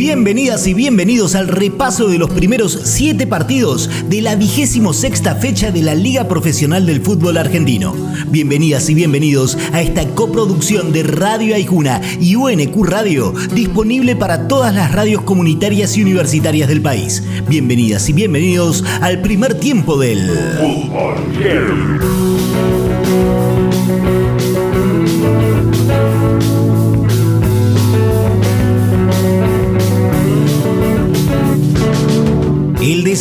Bienvenidas y bienvenidos al repaso de los primeros siete partidos de la vigésimo sexta fecha de la Liga Profesional del Fútbol Argentino. Bienvenidas y bienvenidos a esta coproducción de Radio Aijuna y UNQ Radio, disponible para todas las radios comunitarias y universitarias del país. Bienvenidas y bienvenidos al primer tiempo del Fútbol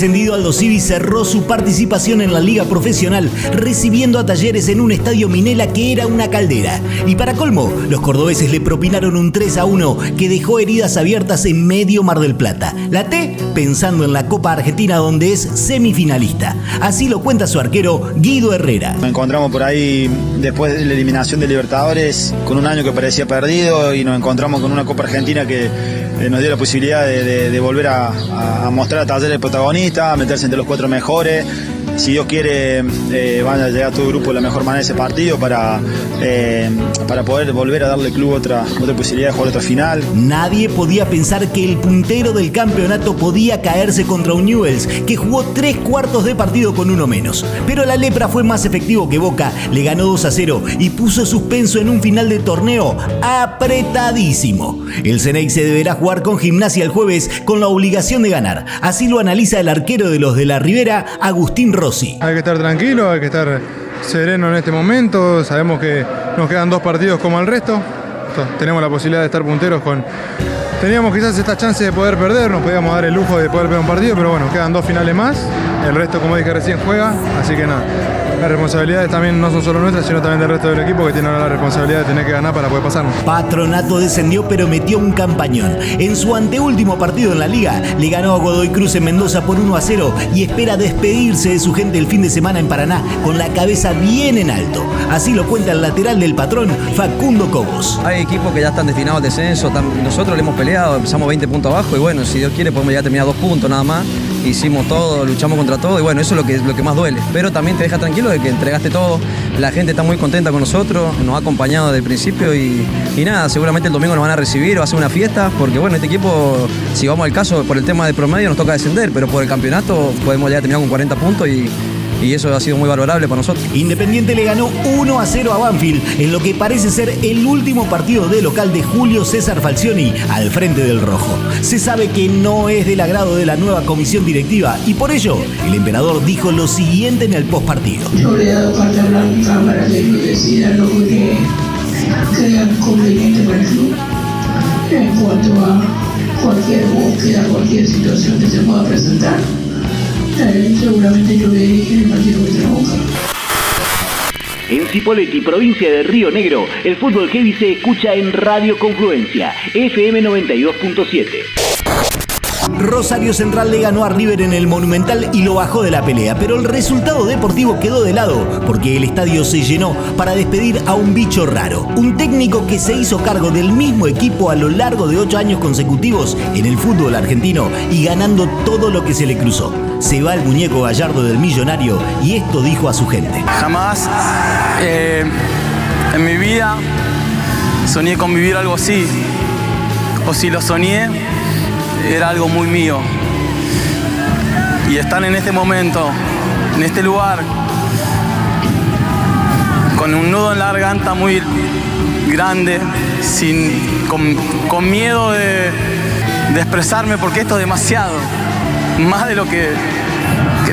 El descendido Aldo Civi cerró su participación en la liga profesional recibiendo a Talleres en un estadio Minela que era una caldera. Y para colmo, los cordobeses le propinaron un 3 a 1 que dejó heridas abiertas en medio Mar del Plata. La T pensando en la Copa Argentina donde es semifinalista. Así lo cuenta su arquero Guido Herrera. Nos encontramos por ahí después de la eliminación de Libertadores con un año que parecía perdido y nos encontramos con una Copa Argentina que eh, nos dio la posibilidad de, volver a, mostrar a Talleres protagonista, a meterse entre los cuatro mejores si Dios quiere, eh, van a llegar todo el grupo de la mejor manera de ese partido para, eh, para poder volver a darle al club otra, otra posibilidad de jugar otra final. Nadie podía pensar que el puntero del campeonato podía caerse contra un Newells, que jugó tres cuartos de partido con uno menos. Pero la lepra fue más efectivo que Boca, le ganó 2 a 0 y puso suspenso en un final de torneo apretadísimo. El Ceney se deberá jugar con gimnasia el jueves con la obligación de ganar. Así lo analiza el arquero de los de la Ribera, Agustín Hay que estar tranquilo, hay que estar sereno en este momento. Sabemos que nos quedan dos partidos como el resto. tenemos la posibilidad de estar punteros con. Teníamos quizás esta chance de poder perder, nos podíamos dar el lujo de poder perder un partido, pero bueno, quedan dos finales más. El resto, como dije recién, juega, así que nada. Las responsabilidades también no son solo nuestras, sino también del resto del equipo que tiene ahora la responsabilidad de tener que ganar para poder pasarnos. Patronato descendió pero metió un campañón. En su anteúltimo partido en la liga, le ganó a Godoy Cruz en Mendoza por 1 a 0 y espera despedirse de su gente el fin de semana en Paraná con la cabeza bien en alto. Así lo cuenta el lateral del patrón, Facundo Cobos. Hay equipos que ya están destinados al descenso, nosotros le hemos peleado, empezamos 20 puntos abajo y bueno, si Dios quiere podemos ya terminar dos puntos nada más hicimos todo, luchamos contra todo y bueno, eso es lo que, lo que más duele. Pero también te deja tranquilo de que entregaste todo, la gente está muy contenta con nosotros, nos ha acompañado desde el principio y, nada, seguramente el domingo nos van a recibir o hacer una fiesta, porque bueno, este equipo, si vamos al caso, por el tema de promedio nos toca descender, pero por el campeonato podemos ya terminar con 40 puntos y y eso ha sido muy valorable para nosotros. Independiente le ganó 1 a 0 a Banfield en lo que parece ser el último partido de local de Julio César Falcioni al frente del Rojo. Se sabe que no es del agrado de la nueva comisión directiva y por ello el emperador dijo lo siguiente en el postpartido. Yo le he dado carta blanca para que lo decida lo que crean conveniente para el club en cuanto a cualquier búsqueda, cualquier situación que se pueda presentar seguramente yo en el partido En Cipolletti, provincia de Río Negro, el fútbol heavy se escucha en Radio Confluencia, FM 92.7. Rosario Central le ganó a River en el Monumental y lo bajó de la pelea, pero el resultado deportivo quedó de lado porque el estadio se llenó para despedir a un bicho raro, un técnico que se hizo cargo del mismo equipo a lo largo de ocho años consecutivos en el fútbol argentino y ganando todo lo que se le cruzó. Se va el muñeco gallardo del millonario y esto dijo a su gente. Jamás eh, en mi vida soñé con vivir algo así, o si lo soñé, era algo muy mío. Y están en este momento, en este lugar, con un nudo en la garganta muy grande, sin, con, miedo de, de expresarme porque esto es demasiado, más de lo que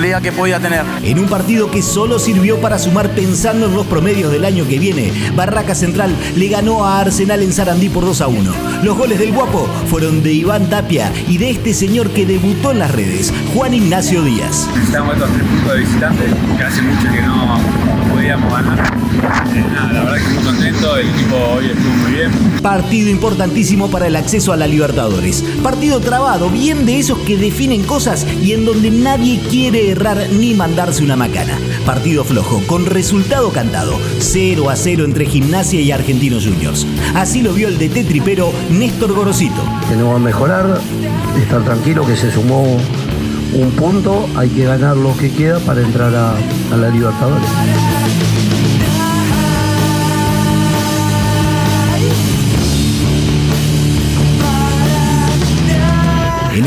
que que podía tener. En un partido que solo sirvió para sumar pensando en los promedios del año que viene, Barraca Central le ganó a Arsenal en Sarandí por 2 a 1. Los goles del guapo fueron de Iván Tapia y de este señor que debutó en las redes, Juan Ignacio Díaz. Estamos estos tres puntos de visitantes, que hace mucho que no, podíamos ganar. Nada, la verdad que muy contento, el equipo hoy estuvo muy bien. Partido importantísimo para el acceso a la Libertadores. Partido trabado, bien de esos que definen cosas y en donde nadie quiere errar ni mandarse una macana. Partido flojo, con resultado cantado, 0 a 0 entre Gimnasia y Argentinos Juniors. Así lo vio el DT tripero Néstor Gorosito. Tenemos que mejorar, estar tranquilo que se sumó un punto, hay que ganar lo que queda para entrar a, a la Libertadores.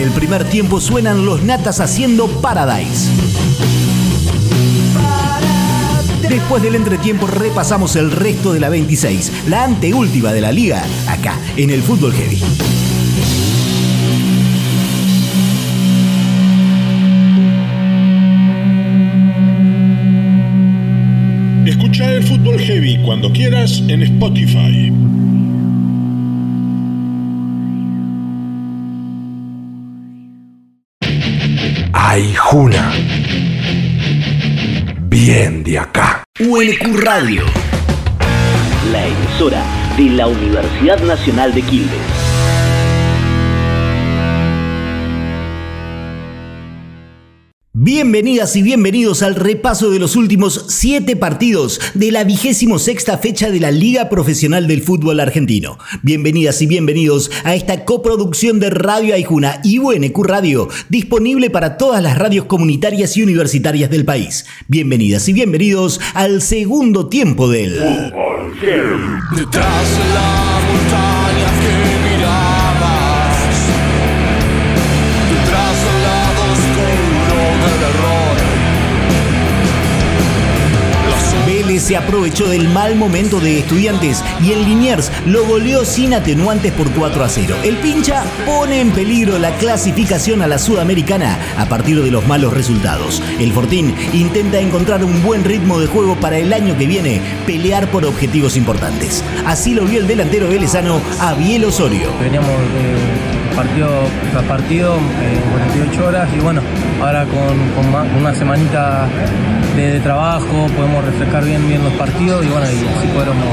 El primer tiempo suenan los natas haciendo Paradise. Después del entretiempo repasamos el resto de la 26, la anteúltima de la liga, acá en el Fútbol Heavy. Escucha el Fútbol Heavy cuando quieras en Spotify. Ay, Juna. Bien de acá. UNQ Radio, la emisora de la Universidad Nacional de Quilmes. Bienvenidas y bienvenidos al repaso de los últimos siete partidos de la vigésimo sexta fecha de la Liga Profesional del Fútbol Argentino. Bienvenidas y bienvenidos a esta coproducción de Radio Aijuna y UNQ Radio, disponible para todas las radios comunitarias y universitarias del país. Bienvenidas y bienvenidos al segundo tiempo del Fútbol Detrás de la montaña se aprovechó del mal momento de estudiantes y en Liniers lo goleó sin atenuantes por 4 a 0. El pincha pone en peligro la clasificación a la Sudamericana a partir de los malos resultados. El Fortín intenta encontrar un buen ritmo de juego para el año que viene, pelear por objetivos importantes. Así lo vio el delantero velezano Abiel Osorio. Veníamos de partido tras partido, eh, 48 horas y bueno, ahora con, una semanita de, trabajo podemos refrescar bien, bien los partidos y bueno, y así podremos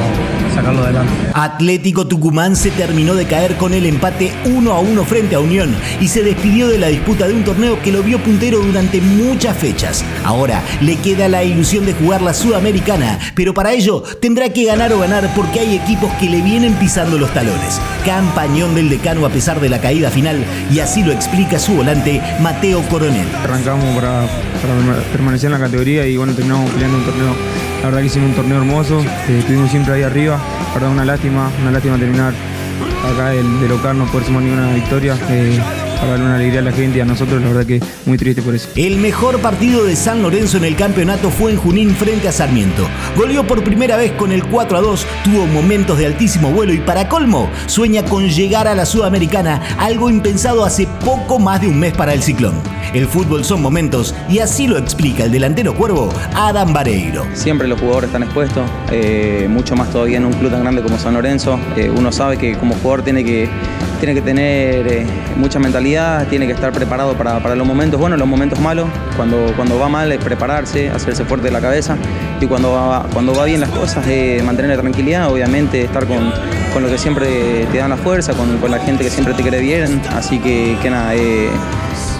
sacarlo adelante. Atlético Tucumán se terminó de caer con el empate 1 a 1 frente a Unión y se despidió de la disputa de un torneo que lo vio puntero durante muchas fechas. Ahora le queda la ilusión de jugar la Sudamericana, pero para ello tendrá que ganar o ganar porque hay equipos que le vienen pisando los talones. Campañón del decano a pesar de la caída final y así lo explica su volante Mateo Coronel. Arrancamos para, permanecer en la categoría y bueno, terminamos peleando un torneo. La verdad que hicimos un torneo hermoso, eh, estuvimos siempre ahí arriba. La verdad, una lástima, una lástima terminar acá del, de local, no poder sumar ninguna victoria. eh, para darle una alegría a la gente y a nosotros, la verdad que muy triste por eso. El mejor partido de San Lorenzo en el campeonato fue en Junín frente a Sarmiento. Goleó por primera vez con el 4 a 2, tuvo momentos de altísimo vuelo y para colmo, sueña con llegar a la Sudamericana, algo impensado hace poco más de un mes para el ciclón. El fútbol son momentos y así lo explica el delantero cuervo Adam Vareiro. Siempre los jugadores están expuestos, eh, mucho más todavía en un club tan grande como San Lorenzo. Eh, uno sabe que como jugador tiene que, tiene que tener eh, mucha mentalidad, tiene que estar preparado para, para los momentos buenos, los momentos malos. Cuando, cuando va mal es prepararse, hacerse fuerte la cabeza y cuando va, cuando va bien las cosas eh, mantener la tranquilidad, obviamente estar con, con los que siempre te dan la fuerza, con, con la gente que siempre te quiere bien. Así que, que nada, eh,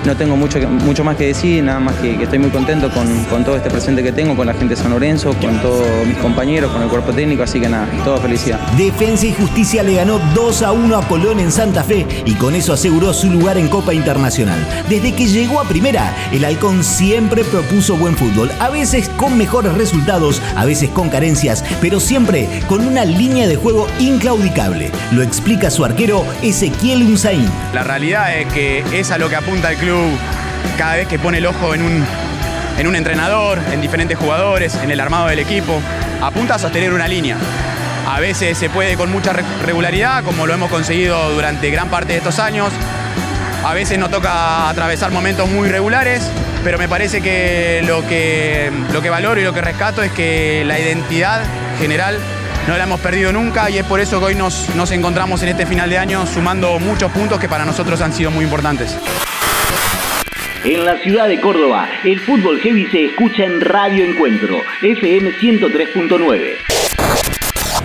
no tengo mucho, mucho más que decir, nada más que, que estoy muy contento con, con todo este presente que tengo, con la gente de San Lorenzo, con todos mis compañeros, con el cuerpo técnico, así que nada, toda felicidad. Defensa y Justicia le ganó 2 a 1 a Colón en Santa Fe y con eso aseguró su lugar en Copa Internacional. Desde que llegó a primera, el Halcón siempre propuso buen fútbol, a veces con mejores resultados, a veces con carencias, pero siempre con una línea de juego inclaudicable. Lo explica su arquero Ezequiel Unzaín. La realidad es que es a lo que apunta el club cada vez que pone el ojo en un, en un entrenador, en diferentes jugadores, en el armado del equipo. Apunta a sostener una línea. A veces se puede con mucha re- regularidad, como lo hemos conseguido durante gran parte de estos años. A veces nos toca atravesar momentos muy regulares, pero me parece que lo que, lo que valoro y lo que rescato es que la identidad general no la hemos perdido nunca y es por eso que hoy nos, nos encontramos en este final de año sumando muchos puntos que para nosotros han sido muy importantes. En la ciudad de Córdoba, el fútbol heavy se escucha en Radio Encuentro, FM 103.9.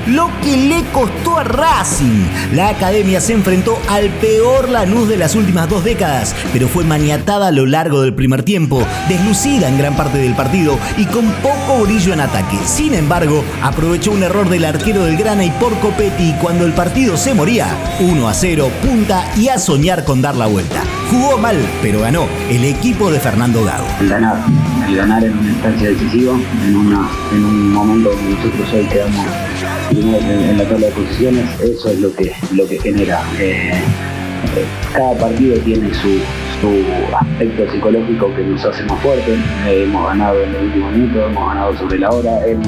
Lo que le costó a Racing. La academia se enfrentó al peor Lanús de las últimas dos décadas, pero fue maniatada a lo largo del primer tiempo, deslucida en gran parte del partido y con poco brillo en ataque. Sin embargo, aprovechó un error del arquero del Grana y por Copetti cuando el partido se moría, 1 a 0, punta y a soñar con dar la vuelta. Jugó mal, pero ganó el equipo de Fernando Gago. el ganar, el ganar en una instancia decisiva, en, una, en un momento donde nosotros hoy quedamos primeros en, la tabla de posiciones, eso es lo que, lo que genera. eh, eh, cada partido tiene su, su aspecto psicológico que nos hace más fuertes. Eh, hemos ganado en el último minuto, hemos ganado sobre la hora, hemos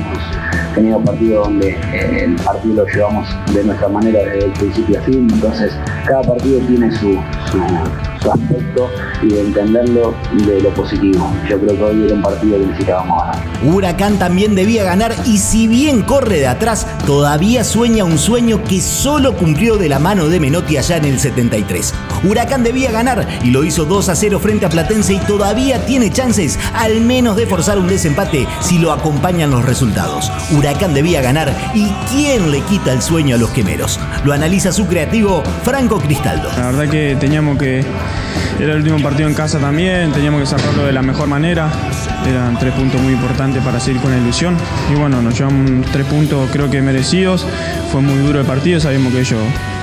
tenido partidos donde eh, el partido lo llevamos de nuestra manera desde el principio a fin, entonces cada partido tiene su, su, su aspecto y de entenderlo de lo positivo. Yo creo que hoy era un partido que necesitábamos ganar. Huracán también debía ganar y si bien corre de atrás, todavía sueña un sueño que solo cumplió de la mano de Menotti allá en el 73. Huracán debía ganar y lo hizo 2 a 0 frente a Platense y todavía tiene chances al menos de forzar un desempate si lo acompañan los resultados. Huracán debía ganar y ¿quién le quita el sueño a los quemeros? Lo analiza su creativo Franco Cristaldo. La verdad que teníamos que. Era el último partido en casa también, teníamos que sacarlo de la mejor manera. Eran tres puntos muy importantes para seguir con la ilusión. Y bueno, nos llevamos tres puntos creo que merecidos. Fue muy duro el partido, sabemos que ellos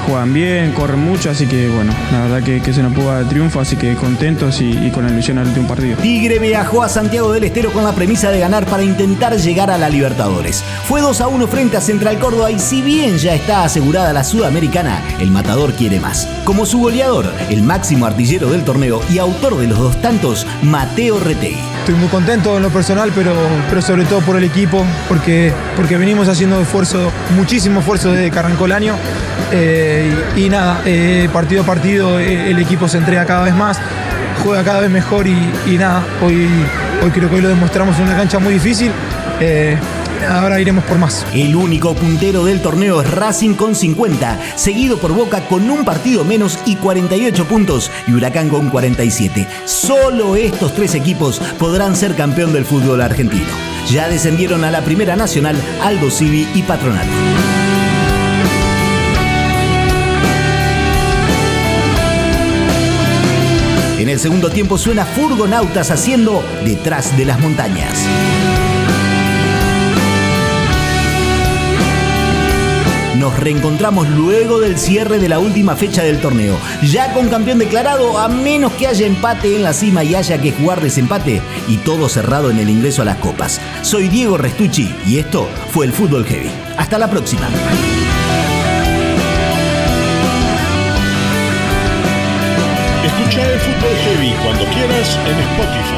juegan bien, corren mucho, así que bueno, la verdad que, que nos pudo dar el triunfo, así que contentos y, con la ilusión al último partido. Tigre viajó a Santiago del Estero con la premisa de ganar para intentar llegar a la Libertadores. Fue 2 a 1 frente a Central Córdoba y si bien ya está asegurada la Sudamericana, el matador quiere más. Como su goleador, el máximo artillero del torneo y autor de los dos tantos, Mateo Retegui. Estoy muy contento en lo personal, pero, pero sobre todo por el equipo, porque, porque venimos haciendo esfuerzo, muchísimo esfuerzo desde que el año. Eh, y, nada, eh, partido a partido eh, el equipo se entrega cada vez más, juega cada vez mejor y, nada, hoy, hoy creo que hoy lo demostramos en una cancha muy difícil. Ahora iremos por más. El único puntero del torneo es Racing con 50, seguido por Boca con un partido menos y 48 puntos y Huracán con 47. Solo estos tres equipos podrán ser campeón del fútbol argentino. Ya descendieron a la Primera Nacional Aldo Civi y Patronato. En el segundo tiempo suena Furgonautas haciendo Detrás de las montañas. Nos reencontramos luego del cierre de la última fecha del torneo, ya con campeón declarado, a menos que haya empate en la cima y haya que jugar desempate, y todo cerrado en el ingreso a las copas. Soy Diego Restucci y esto fue el Fútbol Heavy. Hasta la próxima. Escucha el Fútbol Heavy cuando quieras en Spotify.